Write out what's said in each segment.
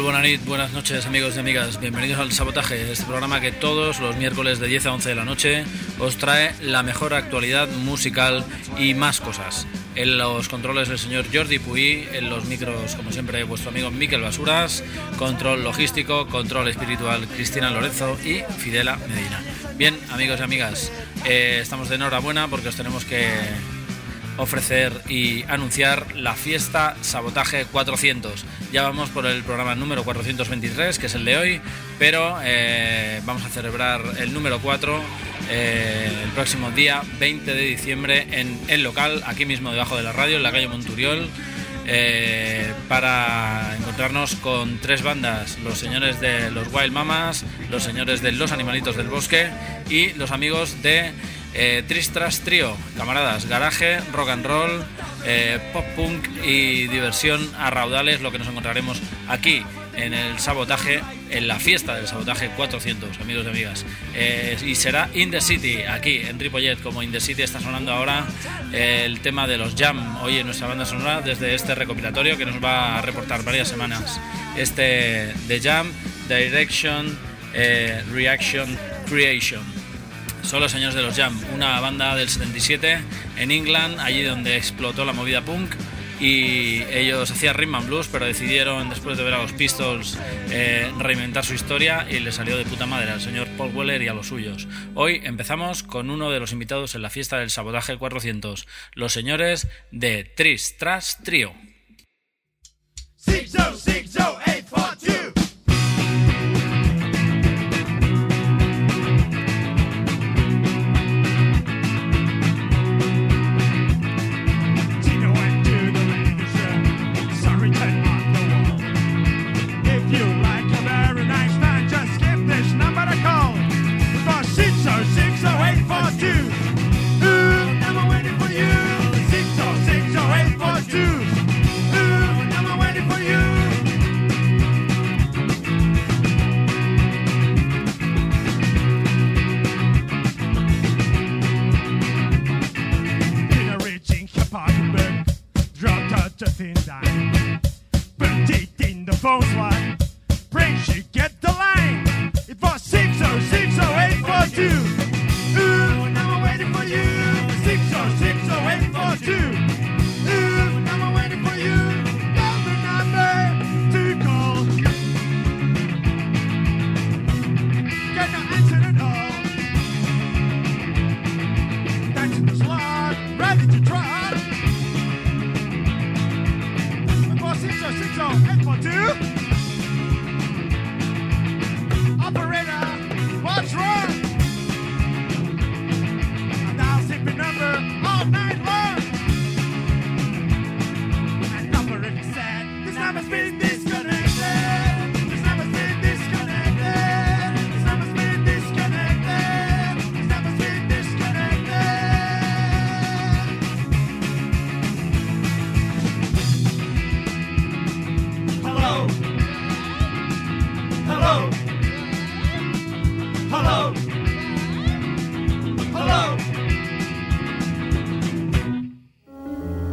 Buenas noches amigos y amigas, bienvenidos al Sabotaje, este programa que todos los miércoles de 10 a 11 de la noche os trae la mejor actualidad musical y más cosas. En los controles el señor Jordi Puy, en los micros como siempre vuestro amigo Miquel Basuras, control logístico, control espiritual Cristina Lorenzo y Fidela Medina. Bien amigos y amigas, eh, estamos de enhorabuena porque os tenemos que ofrecer y anunciar la fiesta Sabotaje 400. Ya vamos por el programa número 423, que es el de hoy, pero eh, vamos a celebrar el número 4 eh, el próximo día 20 de diciembre en el local, aquí mismo debajo de la radio, en la calle Monturiol. eh, para encontrarnos con tres bandas, los señores de los Wild Mamas, los señores de los Animalitos del Bosque y los amigos de eh, Tristras Trio, camaradas, garaje, rock and roll, eh, pop punk y diversión a raudales, lo que nos encontraremos aquí en el sabotaje, en la fiesta del sabotaje 400, amigos y amigas. Eh, y será In the City, aquí en Ripollet, como In the City está sonando ahora el tema de los Jam, hoy en nuestra banda sonora, desde este recopilatorio que nos va a reportar varias semanas. Este de Jam, Direction, Reaction, Creation son los señores de los Jam, una banda del 77 en England, allí donde explotó la movida punk. Y ellos hacían rhythm and blues, pero decidieron, después de ver a los Pistols, eh, reinventar su historia y le salió de puta madre al señor Paul Weller y a los suyos. Hoy empezamos con uno de los invitados en la fiesta del Sabotaje 400, los señores de Tris Tras Trio.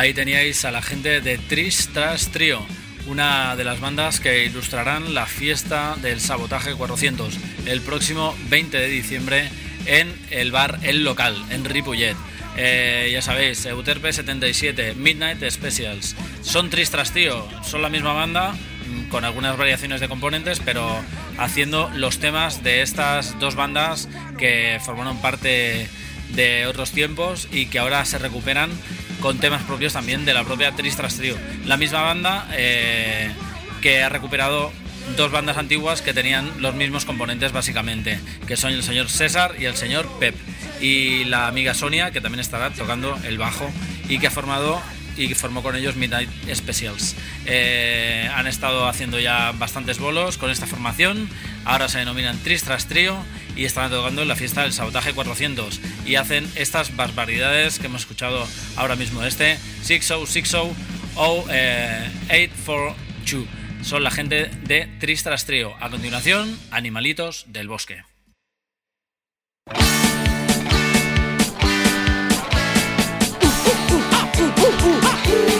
Ahí teníais a la gente de Tristras Trio, una de las bandas que ilustrarán la fiesta del Sabotaje 400 el próximo 20 de diciembre en el bar El Local, en Ripollet. Eh, ya sabéis, Euterpe 77, Midnight Specials. Son Tristras Trio, son la misma banda, mm, con algunas variaciones de componentes, pero haciendo los temas de estas dos bandas que formaron parte de otros tiempos y que ahora se recuperan con temas propios también de la propia Tristras Trio. La misma banda eh, que ha recuperado dos bandas antiguas que tenían los mismos componentes básicamente, que son el señor César y el señor Pep. Y la amiga Sonia, que también estará tocando el bajo y que ha formado y formó con ellos Midnight Specials. Eh, han estado haciendo ya bastantes bolos con esta formación, ahora se denominan Tristras Trio y están tocando en la fiesta del Sabotaje 400 y hacen estas barbaridades que hemos escuchado ahora mismo, este 6060 o eh, 842. Son la gente de Tristras Trio. A continuación, Animalitos del Bosque. Cierro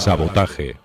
Sabotaje.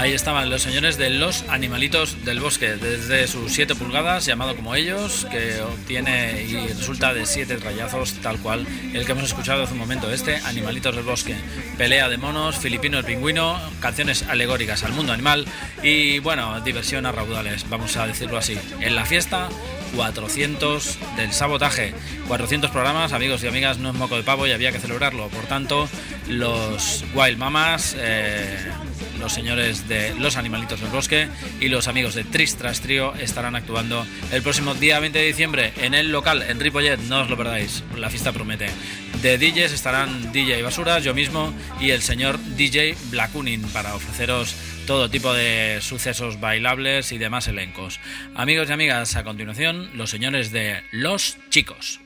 Ahí estaban los señores de los animalitos del bosque, desde sus 7 pulgadas, llamado como ellos, que obtiene y resulta de 7 rayazos, tal cual el que hemos escuchado hace un momento. Este, Animalitos del bosque, pelea de monos, filipino el pingüino, canciones alegóricas al mundo animal y, bueno, diversión a raudales, vamos a decirlo así. En la fiesta 400 del sabotaje. 400 programas, amigos y amigas, no es moco de pavo y había que celebrarlo. Por tanto, los Wild Mamas, eh, los señores de Los Animalitos del Bosque y los amigos de Tristras Trío estarán actuando el próximo día 20 de diciembre en el local en Ripollet. No os lo perdáis, la fiesta promete. De DJs estarán DJ Basuras, yo mismo y el señor DJ Blackunin para ofreceros todo tipo de sucesos bailables y demás elencos. Amigos y amigas, a continuación, los señores de Los Chicos.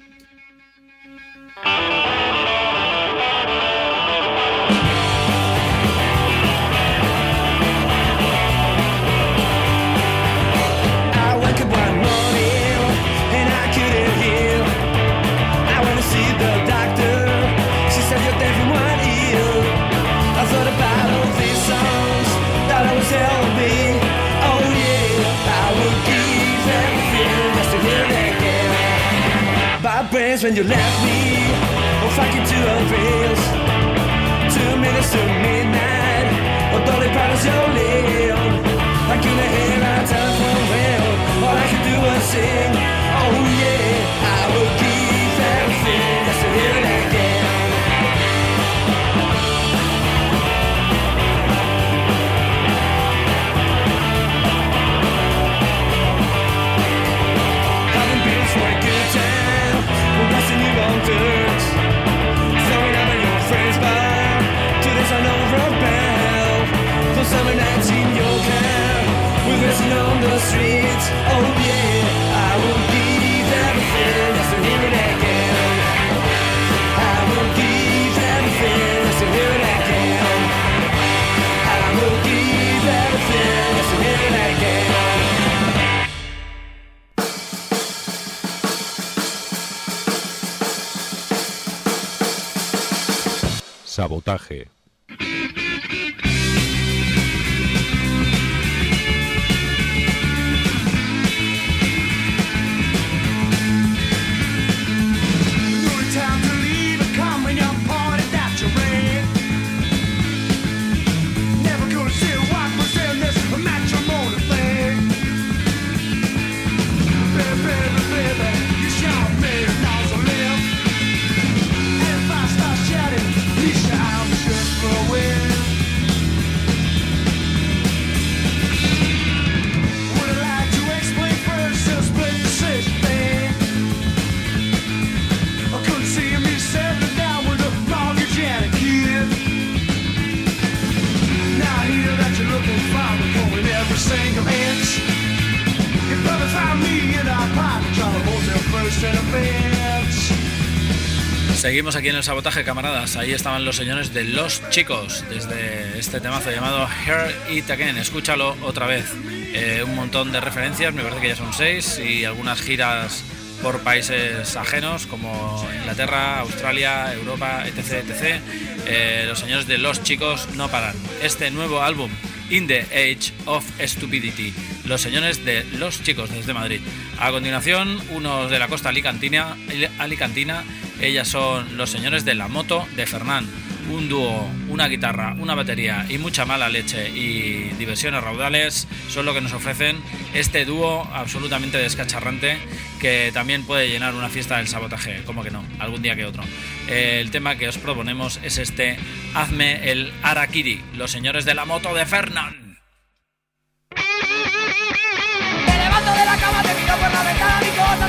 When you left me. Oh fuck you to a rails. Seguimos aquí en el sabotaje, camaradas. Ahí estaban los señores de Los Chicos, desde este temazo llamado Hear It Again. Escúchalo otra vez. Eh, un montón de referencias, me parece que ya son seis, y algunas giras por países ajenos como Inglaterra, Australia, Europa, etc. etc. Eh, los señores de Los Chicos no paran. Este nuevo álbum, In the Age of Stupidity. Los señores de Los Chicos desde Madrid. A continuación, unos de la costa alicantina, alicantina ellas son los señores de la moto de Fernán. Un dúo, una guitarra, una batería y mucha mala leche y diversiones raudales son lo que nos ofrecen este dúo absolutamente descacharrante que también puede llenar una fiesta del sabotaje, como que no, algún día que otro. El tema que os proponemos es este Hazme el Arakiri, los señores de la moto de Fernán. Me levanto de la cama, cuando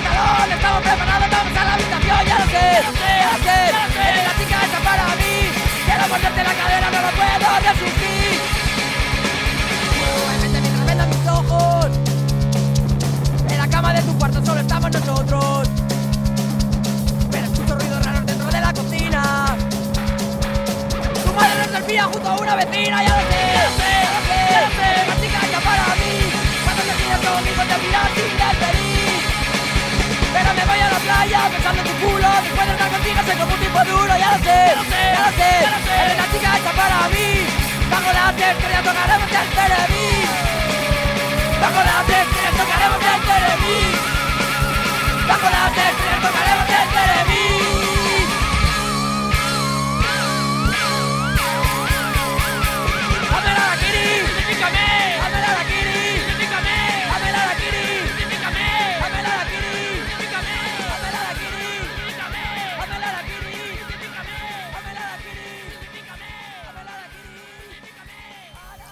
pantalón, estamos preparados, vamos a la habitación, ya lo sé, ya lo sé, ya lo sé, ya lo sé, la chica está para mí, quiero morderte la cadera, no lo puedo resistir. Muévete mientras mis ojos. En la cama de tu cuarto solo estamos nosotros. Pero escucho ruidos raros dentro de la cocina. Tu madre no se espía junto a una vecina, ya lo sé, ya lo sé, ya lo sé, ya lo sé. La chica hecha para mí. Cuando te quieres conmigo te miras sin despedir. Pero me voy a la playa pensando en tu culo. Después de estar contigo soy como un tipo duro Ya lo sé, ya lo sé, ya lo sé, Eres la chica hecha para mí. Bajo las estrellas tocaremos el televis Bajo las estrellas tocaremos el televis Bajo las estrellas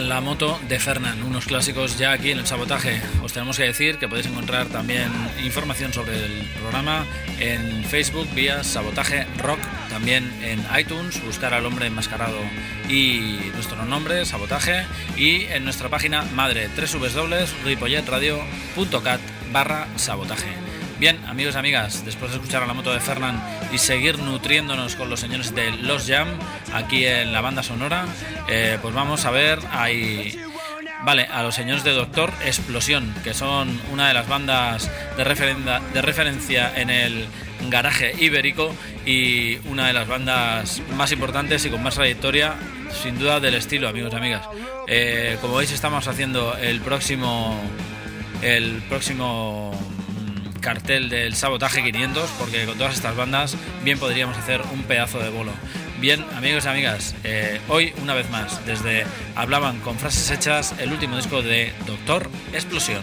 La moto de Fernand, unos clásicos ya aquí en el sabotaje. Os tenemos que decir que podéis encontrar también información sobre el programa en Facebook vía Sabotaje Rock, también en iTunes, buscar al hombre enmascarado y nuestro nombre, Sabotaje, y en nuestra página madre www.ripolletradio.cat barra sabotaje. Bien, amigos y amigas, después de escuchar a la moto de Fernand y seguir nutriéndonos con los señores de Los Jam aquí en la banda sonora, eh, pues vamos a ver ahí. Vale, a los señores de Doctor Explosión, que son una de las bandas de, referencia en el garaje ibérico y una de las bandas más importantes y con más trayectoria, sin duda, del estilo, amigos y amigas. Eh, como veis, estamos haciendo el próximo. El próximo cartel del Sabotaje 500, porque con todas estas bandas bien podríamos hacer un pedazo de bolo. Bien, amigos y amigas, eh, hoy una vez más, desde Hablaban con frases hechas, el último disco de Doctor Explosión.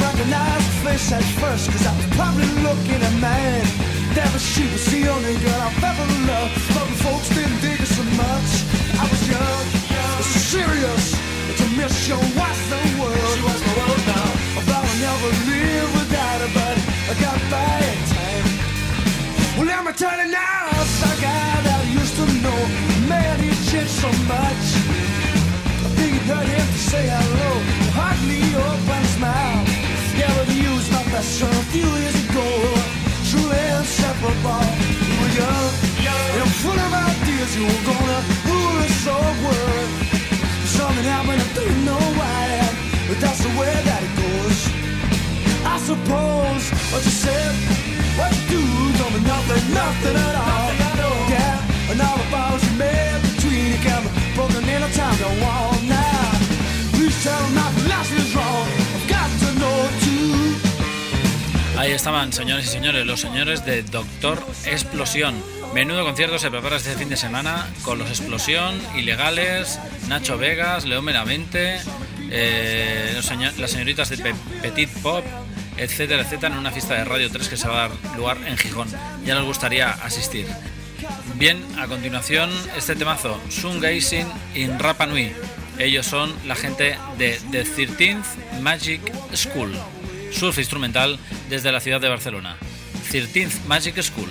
Recognize the face at first, cause I was probably looking at mine. Never she was the only girl I've ever loved. But the folks didn't dig her so much. I was young, so serious. To miss your wife's the world. She was the world now. I thought I'd never live without her, but I got by in time. Well, tell you now, guy that I used to know, man, he changed so much. I think it hurt him to say hello, hardly open smile. Yeah, was my best friend a few years ago. Truly inseparable. We were young, and full of ideas. You were gonna rule this whole world. Something happened, I didn't know why, but that's the way that it goes. I suppose what you said, what you do, don't mean nothing, nothing at all. Yeah, and all the vows you made between you can broken in a time to wall Ahí estaban, señores y señores, los señores de Doctor Explosión. Menudo concierto se prepara este fin de semana con los Explosión, Ilegales, Nacho Vegas, León Meramente, eh, las señoritas de Pe- Petit Pop, etcétera, etcétera, en una fiesta de Radio 3 que se va a dar lugar en Gijón. Ya nos gustaría asistir. Bien, a continuación este temazo, Sun Gazing in Rapa Nui. Ellos son la gente de The 13th Magic School, surf instrumental desde la ciudad de Barcelona. 13th Magic School.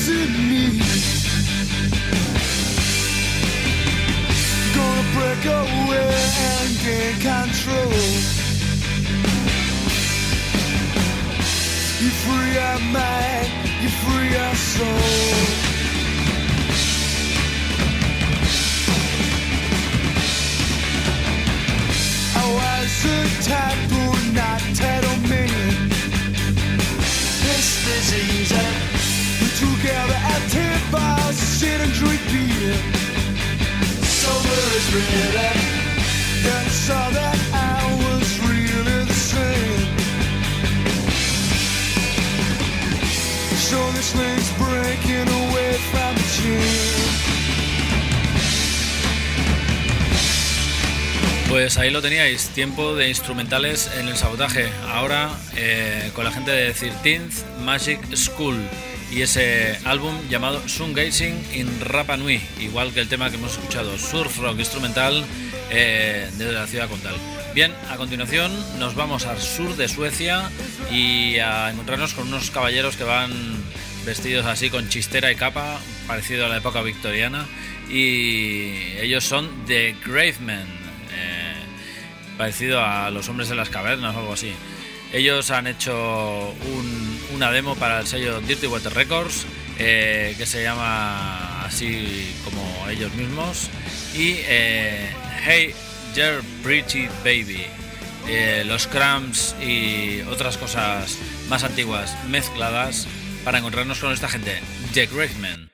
kiss me. Tiempo de instrumentales en el sabotaje. Ahora eh, con la gente de 13th Magic School y ese álbum llamado Sun Gazing in Rapa Nui, igual que el tema que hemos escuchado, surf rock instrumental eh, desde la ciudad condal. Bien, a continuación nos vamos al sur de Suecia y a encontrarnos con unos caballeros que van vestidos así con chistera y capa, parecido a la época victoriana, y ellos son The Gravemen parecido a los hombres de las cavernas o algo así. Ellos han hecho un- una demo para el sello Dirty Water Records eh, que se llama así como ellos mismos y eh, Hey You're Pretty Baby. Eh, los cramps y otras cosas más antiguas mezcladas para encontrarnos con esta gente, The Gravemen.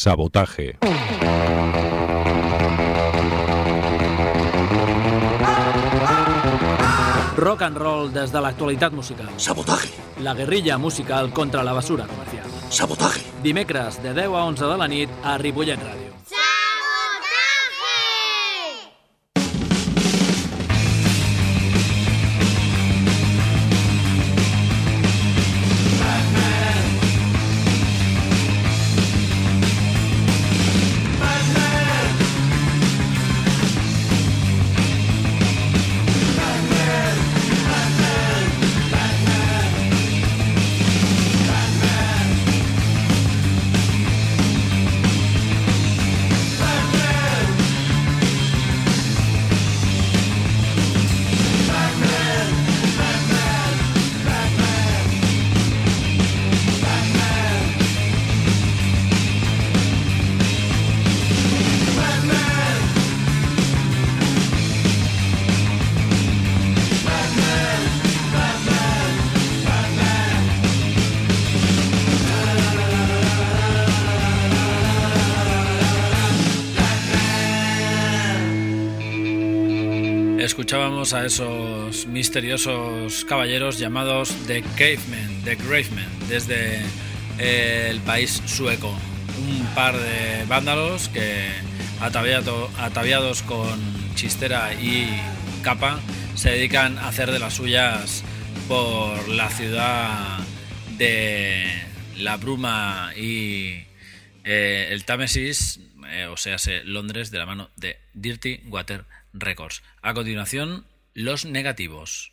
Sabotaje. Rock and roll des de l'actualitat musical. Sabotaje. La guerrilla musical contra la basura comercial. Sabotaje. Dimecres, de 10 a 11 de la nit, a Ripollet Ràdio. Escuchábamos a esos misteriosos caballeros llamados The Cavemen, The Gravemen, desde eh, el país sueco. Un par de vándalos que, ataviado- ataviados con chistera y capa, se dedican a hacer de las suyas por la ciudad de la bruma y eh, el Támesis, eh, o sea, se- Londres, de la mano de Dirty Water Records. A continuación, los negativos.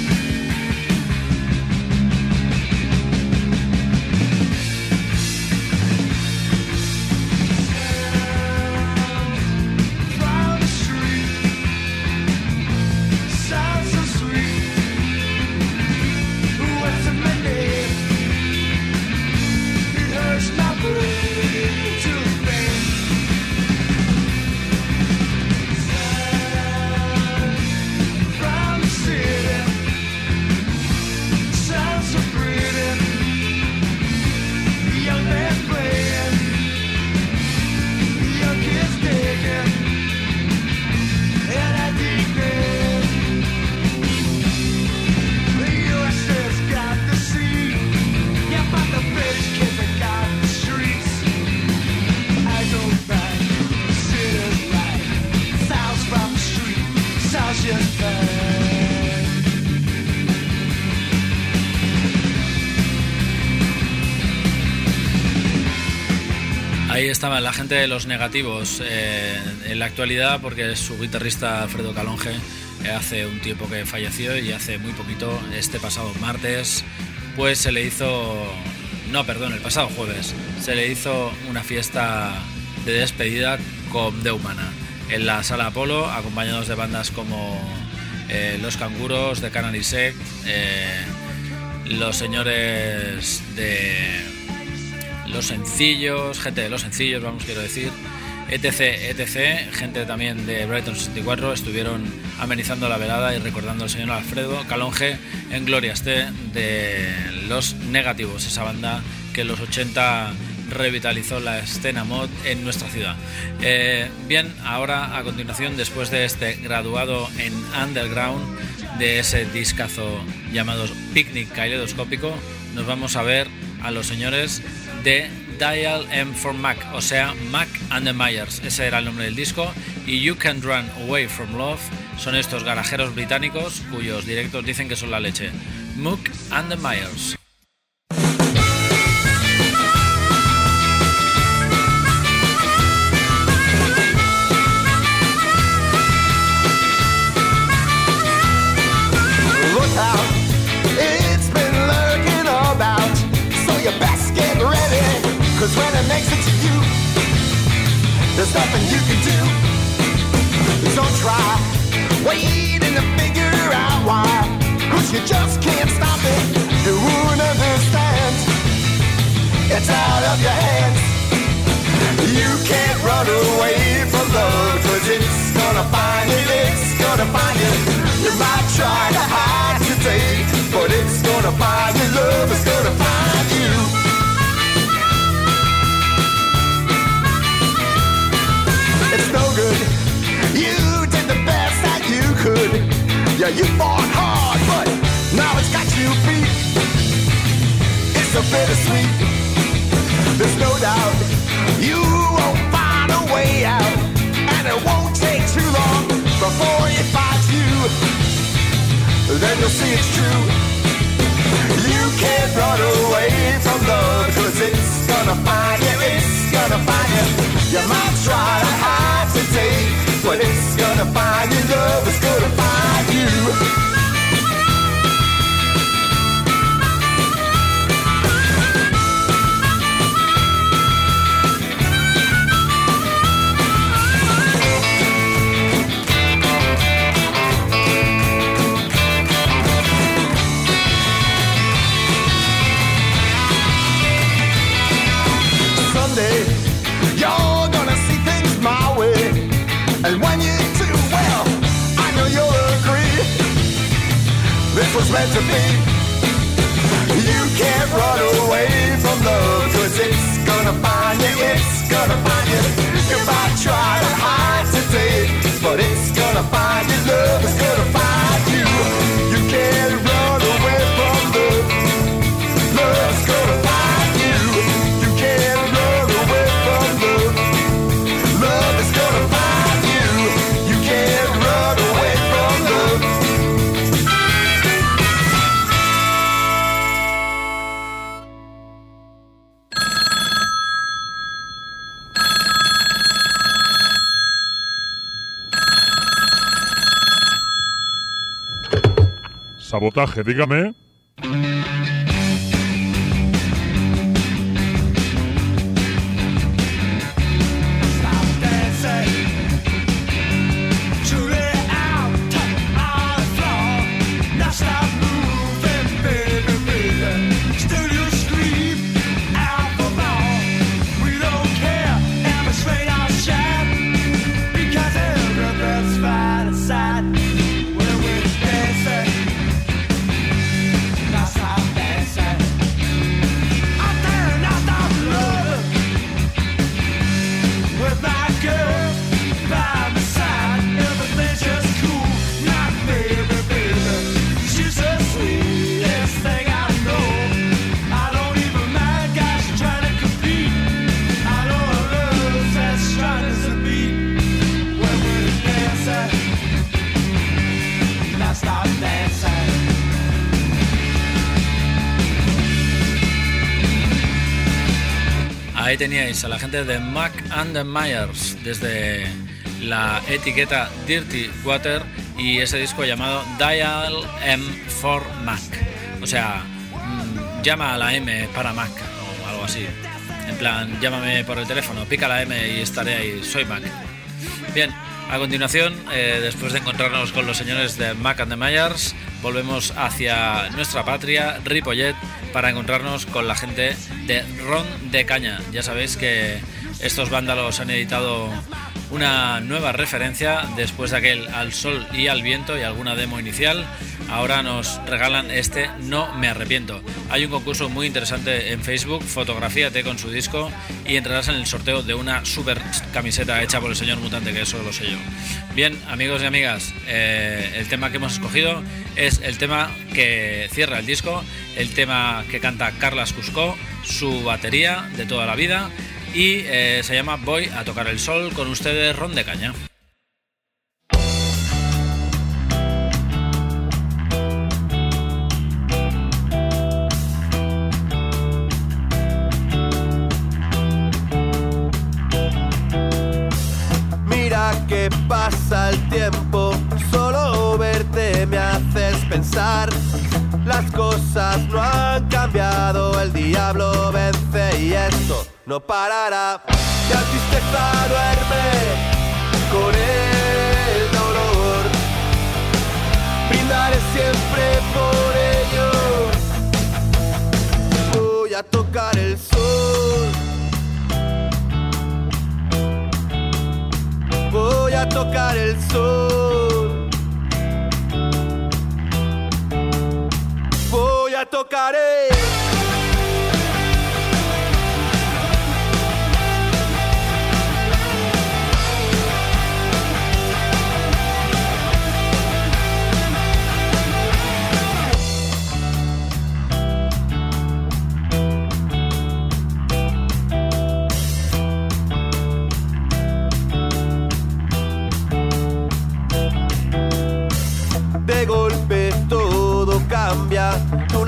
Estaba la gente de los negativos eh, en la actualidad porque su guitarrista Alfredo Calonge eh, hace un tiempo que falleció y hace muy poquito, este pasado martes, pues se le hizo, no, perdón, el pasado jueves, se le hizo una fiesta de despedida con De Humana. En la sala Apolo, acompañados de bandas como eh, Los Canguros de Canary Sect, eh, los señores de los sencillos, gente de los sencillos, vamos, quiero decir, etc, etc, gente también de Brighton 64, estuvieron amenizando la velada y recordando al señor Alfredo Calonge en Gloria esté de Los Negativos, esa banda que en los 80 revitalizó la escena mod en nuestra ciudad. Eh, bien, ahora a continuación, después de este graduado en Underground, de ese discazo llamado Picnic Caleidoscópico, nos vamos a ver a los señores de Dial M for Mac, o sea, Mac and the Myers, ese era el nombre del disco, y You Can Run Away from Love son estos garajeros británicos cuyos directos dicen que son la leche. Mook and the Myers. Cause when it makes it to you, there's nothing you can do. Don't try waiting to figure out why. Cause you just can't stop it. You won't understand. It's out of your hands. You can't run away from love. Cause it's gonna find you, it's gonna find you. You might try to hide today, but it's gonna find you. Love is gonna find you. No good. You did the best that you could. Yeah, you fought hard, but now it's got you beat. It's a bittersweet. There's no doubt you won't find a way out, and it won't take too long before it finds you. Then you'll see it's true. You can't run away from love, cause it's gonna find you, it's gonna find you. You might try to hide today, but it's gonna find you, love is gonna find you. Dígame. Teníais a la gente de Mac and the Myers desde la etiqueta Dirty Water y ese disco llamado Dial M for Mac. O sea, mm, llama a la M para Mac o algo así. En plan, llámame por el teléfono, pica la M y estaré ahí, soy Mac. Bien, a continuación, eh, después de encontrarnos con los señores de Mac and the Myers, volvemos hacia nuestra patria, Ripollet, para encontrarnos con la gente de Ron de Caña. Ya sabéis que estos vándalos han editado una nueva referencia después de aquel Al Sol y al Viento y alguna demo inicial. Ahora nos regalan este No Me Arrepiento. Hay un concurso muy interesante en Facebook, fotografíate con su disco y entrarás en el sorteo de una super camiseta hecha por el señor Mutante, que eso lo sé yo. Bien, amigos y amigas, eh, el tema que hemos escogido es el tema que cierra el disco, el tema que canta Carlas Cusco, su batería de toda la vida y eh, se llama Voy a tocar el sol con ustedes Ron de Caña. Pasa el tiempo, solo verte me haces pensar. Las cosas no han cambiado, el diablo vence y esto no parará. La tristeza duerme con el dolor. Brindaré siempre por ello. Voy a tocar tocar el sol. Voy a tocar el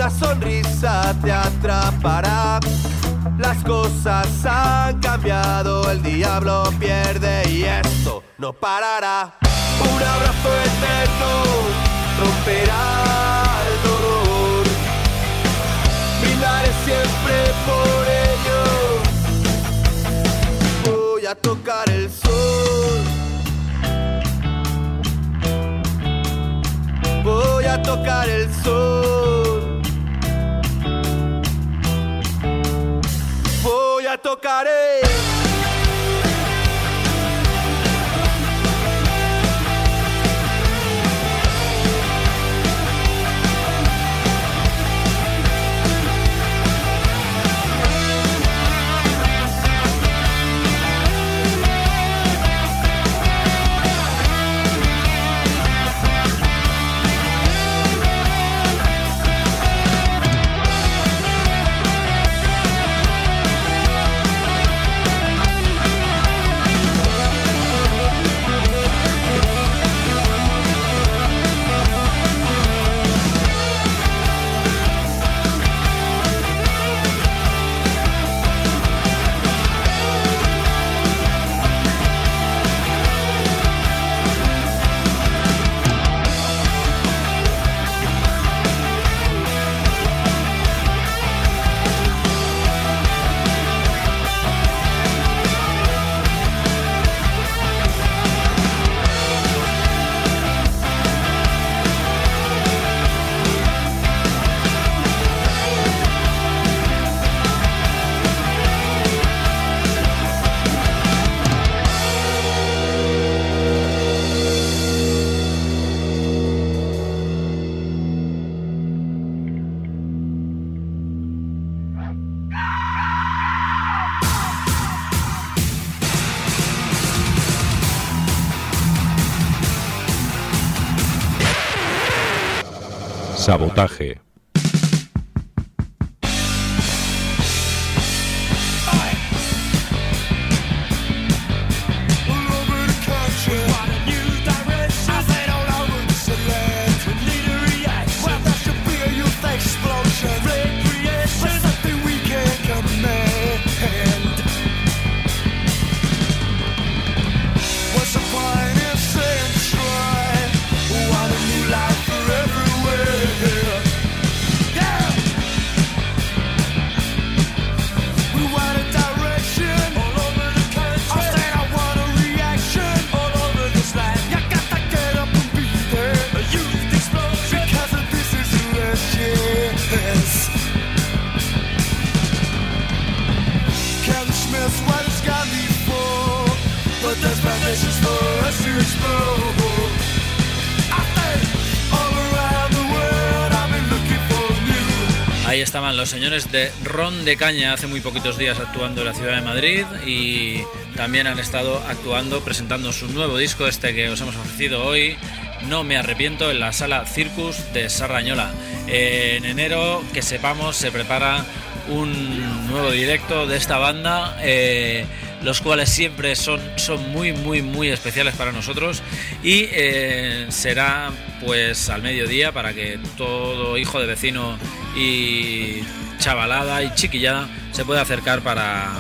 una sonrisa te atrapará. Las cosas han cambiado, el diablo pierde y esto no parará. Un abrazo eterno romperá Voy Sabotaje. De Caña hace muy poquitos días actuando en la ciudad de Madrid y también han estado actuando presentando su nuevo disco, este que os hemos ofrecido hoy, No me arrepiento, en la sala Circus de Sarrañola. En enero, que sepamos, se prepara un nuevo directo de esta banda, eh, los cuales siempre son, son muy, muy, muy especiales para nosotros y eh, será pues al mediodía para que todo hijo de vecino y chavalada y chiquillada se pueda acercar para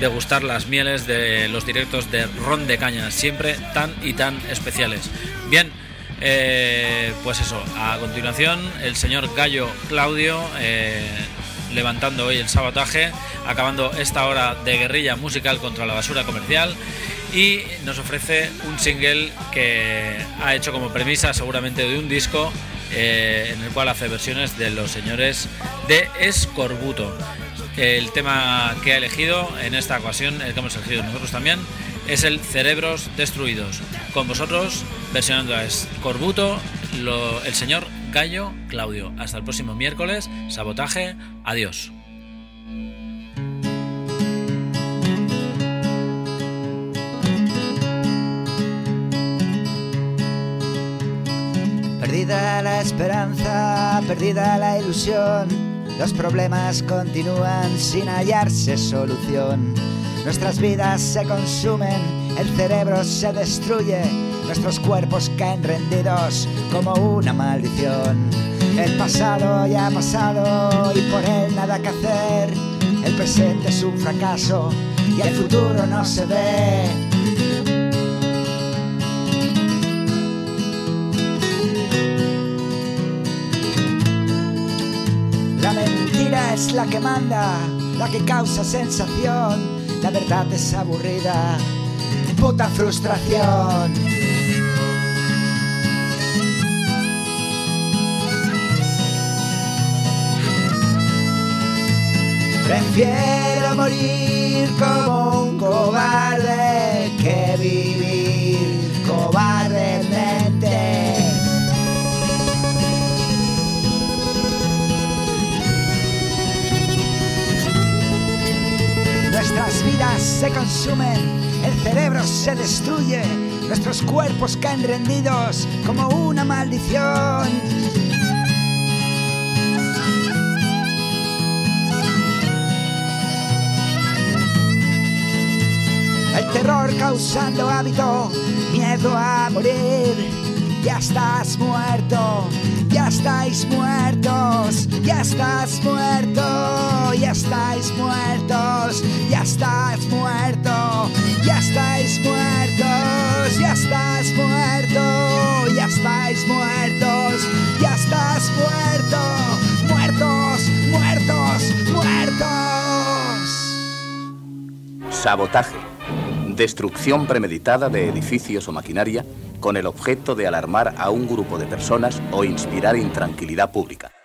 degustar las mieles de los directos de Ron de Caña, siempre tan y tan especiales. Bien, eh, pues eso, a continuación el señor Gallo Claudio eh, levantando hoy el sabotaje, acabando esta hora de guerrilla musical contra la basura comercial y nos ofrece un single que ha hecho como premisa seguramente de un disco eh, en el cual hace versiones de los señores de Escorbuto. El tema que ha elegido en esta ocasión, el que hemos elegido nosotros también, es el Cerebros Destruidos. Con vosotros, versionando a Escorbuto, el señor Gallo Claudio. Hasta el próximo miércoles, sabotaje, adiós. Perdida la esperanza, perdida la ilusión, los problemas continúan sin hallarse solución. Nuestras vidas se consumen, el cerebro se destruye, nuestros cuerpos caen rendidos como una maldición. El pasado ya ha pasado y por él nada que hacer. El presente es un fracaso y el futuro no se ve. Es la que manda, la que causa sensación. La verdad es aburrida, puta frustración. Prefiero morir como un cobarde que vivir vidas se consumen, el cerebro se destruye, nuestros cuerpos caen rendidos como una maldición. El terror causando hábito, miedo a morir. Ya estás muerto, ya estáis muertos, ya estás muerto, ya estáis muertos, ya estás muerto, ya estáis muertos, ya estás muerto, ya estáis muertos, ya estás muerto, muertos, muertos, muertos. Sabotaje. Destrucción premeditada de edificios o maquinaria con el objeto de alarmar a un grupo de personas o inspirar intranquilidad pública.